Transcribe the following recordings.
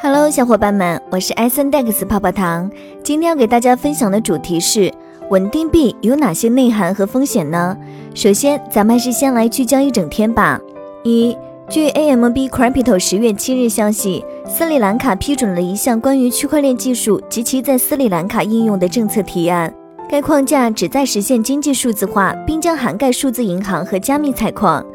Hello，小伙伴们，我是 S N Dex 泡泡糖。今天要给大家分享的主题是稳定币有哪些内涵和风险呢？首先，咱们还是先来聚焦一整天吧。一，据 AMB Crypto 十月七日消息，斯里兰卡批准了一项关于区块链技术及其在斯里兰卡应用的政策提案。该框架旨在实现经济数字化，并将涵盖数字银行和加密采矿。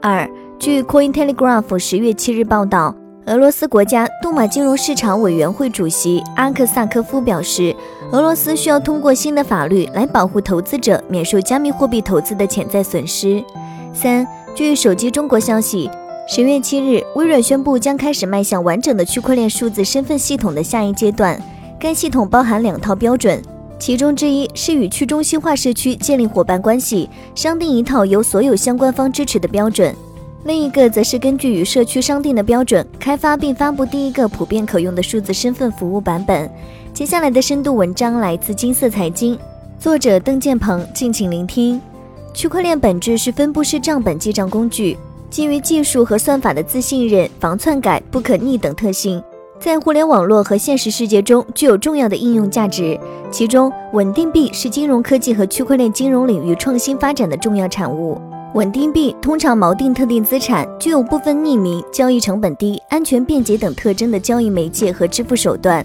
二，据 Cointelegraph 十月七日报道。俄罗斯国家杜马金融市场委员会主席阿克萨科夫表示，俄罗斯需要通过新的法律来保护投资者免受加密货币投资的潜在损失。三，据手机中国消息，十月七日，微软宣布将开始迈向完整的区块链数字身份系统的下一阶段。该系统包含两套标准，其中之一是与去中心化社区建立伙伴关系，商定一套由所有相关方支持的标准。另一个则是根据与社区商定的标准开发并发布第一个普遍可用的数字身份服务版本。接下来的深度文章来自金色财经，作者邓建鹏，敬请聆听。区块链本质是分布式账本记账工具，基于技术和算法的自信任、防篡改、不可逆等特性，在互联网络和现实世界中具有重要的应用价值。其中，稳定币是金融科技和区块链金融领域创新发展的重要产物。稳定币通常锚定特定资产，具有部分匿名、交易成本低、安全便捷等特征的交易媒介和支付手段。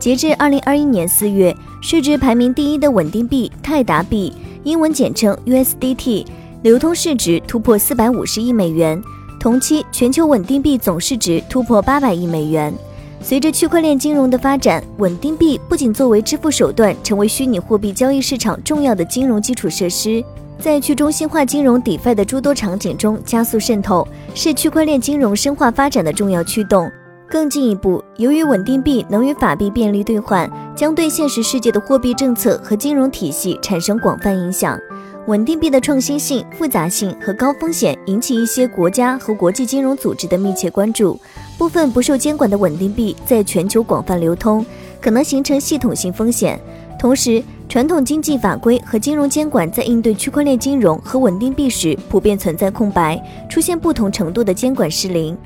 截至二零二一年四月，市值排名第一的稳定币泰达币（英文简称 USDT） 流通市值突破四百五十亿美元，同期全球稳定币总市值突破八百亿美元。随着区块链金融的发展，稳定币不仅作为支付手段，成为虚拟货币交易市场重要的金融基础设施。在去中心化金融 DeFi 的诸多场景中加速渗透，是区块链金融深化发展的重要驱动。更进一步，由于稳定币能与法币便利兑换，将对现实世界的货币政策和金融体系产生广泛影响。稳定币的创新性、复杂性和高风险引起一些国家和国际金融组织的密切关注。部分不受监管的稳定币在全球广泛流通，可能形成系统性风险。同时，传统经济法规和金融监管在应对区块链金融和稳定币时普遍存在空白，出现不同程度的监管失灵。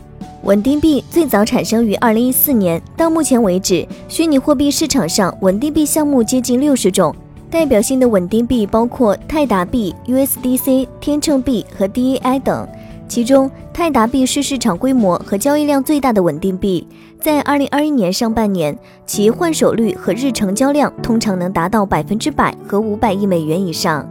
稳定币最早产生于二零一四年，到目前为止，虚拟货币市场上稳定币项目接近六十种，代表性的稳定币包括泰达币、USDC、天秤币和 DAI 等。其中，泰达币是市场规模和交易量最大的稳定币。在二零二一年上半年，其换手率和日成交量通常能达到百分之百和五百亿美元以上。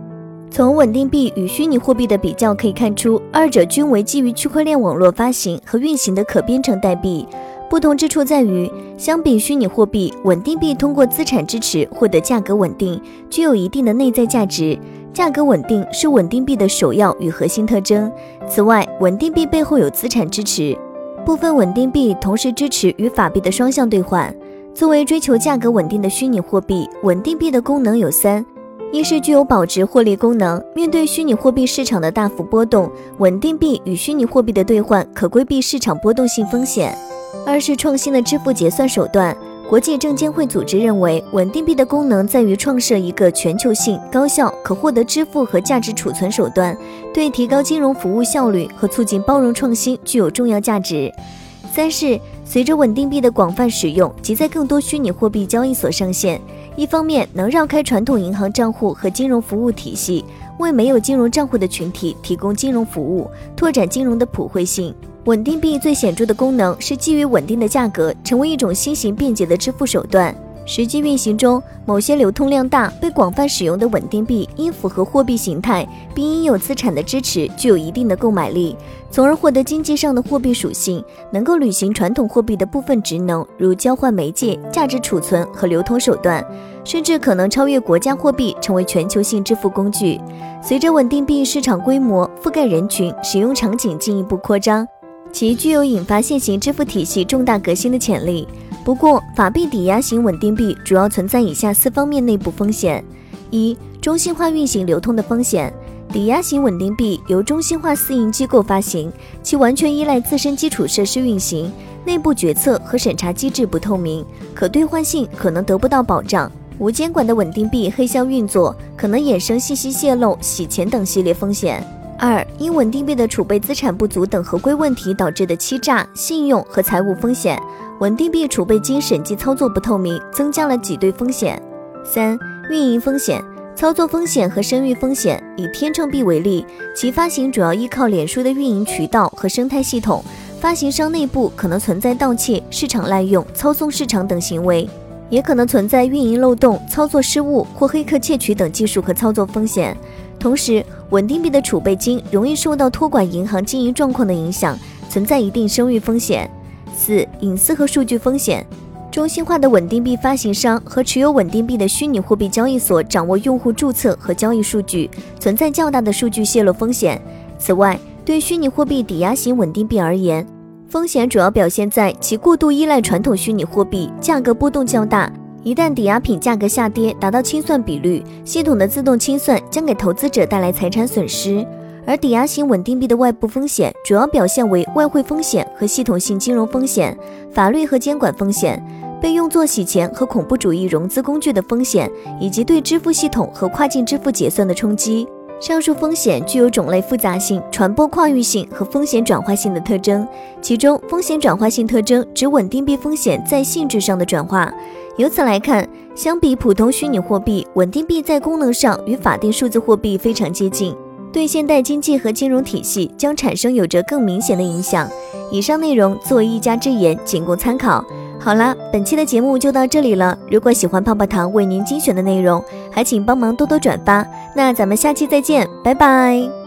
从稳定币与虚拟货币的比较可以看出，二者均为基于区块链网络发行和运行的可编程代币。不同之处在于，相比虚拟货币，稳定币通过资产支持获得价格稳定，具有一定的内在价值。价格稳定是稳定币的首要与核心特征。此外，稳定币背后有资产支持，部分稳定币同时支持与法币的双向兑换。作为追求价格稳定的虚拟货币，稳定币的功能有三：一是具有保值获利功能，面对虚拟货币市场的大幅波动，稳定币与虚拟货币的兑换可规避市场波动性风险；二是创新的支付结算手段。国际证监会组织认为，稳定币的功能在于创设一个全球性、高效、可获得支付和价值储存手段，对提高金融服务效率和促进包容创新具有重要价值。三是随着稳定币的广泛使用及在更多虚拟货币交易所上线，一方面能绕开传统银行账户和金融服务体系，为没有金融账户的群体提供金融服务，拓展金融的普惠性。稳定币最显著的功能是基于稳定的价格，成为一种新型便捷的支付手段。实际运行中，某些流通量大、被广泛使用的稳定币因符合货币形态，并应有资产的支持，具有一定的购买力，从而获得经济上的货币属性，能够履行传统货币的部分职能，如交换媒介、价值储存和流通手段，甚至可能超越国家货币，成为全球性支付工具。随着稳定币市场规模、覆盖人群、使用场景进一步扩张。其具有引发现行支付体系重大革新的潜力。不过，法币抵押型稳定币主要存在以下四方面内部风险：一、中心化运行流通的风险。抵押型稳定币由中心化私营机构发行，其完全依赖自身基础设施运行，内部决策和审查机制不透明，可兑换性可能得不到保障。无监管的稳定币黑箱运作，可能衍生信息泄露、洗钱等系列风险。二、因稳定币的储备资产不足等合规问题导致的欺诈、信用和财务风险。稳定币储备金审计操作不透明，增加了挤兑风险。三、运营风险、操作风险和声誉风险。以天秤币为例，其发行主要依靠脸书的运营渠道和生态系统，发行商内部可能存在盗窃、市场滥用、操纵市场等行为，也可能存在运营漏洞、操作失误或黑客窃取等技术和操作风险。同时，稳定币的储备金容易受到托管银行经营状况的影响，存在一定声誉风险。四、隐私和数据风险。中心化的稳定币发行商和持有稳定币的虚拟货币交易所掌握用户注册和交易数据，存在较大的数据泄露风险。此外，对虚拟货币抵押型稳定币而言，风险主要表现在其过度依赖传统虚拟货币，价格波动较大。一旦抵押品价格下跌，达到清算比率，系统的自动清算将给投资者带来财产损失。而抵押型稳定币的外部风险主要表现为外汇风险和系统性金融风险、法律和监管风险、被用作洗钱和恐怖主义融资工具的风险，以及对支付系统和跨境支付结算的冲击。上述风险具有种类复杂性、传播跨域性和风险转化性的特征。其中，风险转化性特征指稳定币风险在性质上的转化。由此来看，相比普通虚拟货币，稳定币在功能上与法定数字货币非常接近。对现代经济和金融体系将产生有着更明显的影响。以上内容作为一家之言，仅供参考。好啦，本期的节目就到这里了。如果喜欢泡泡糖为您精选的内容，还请帮忙多多转发。那咱们下期再见，拜拜。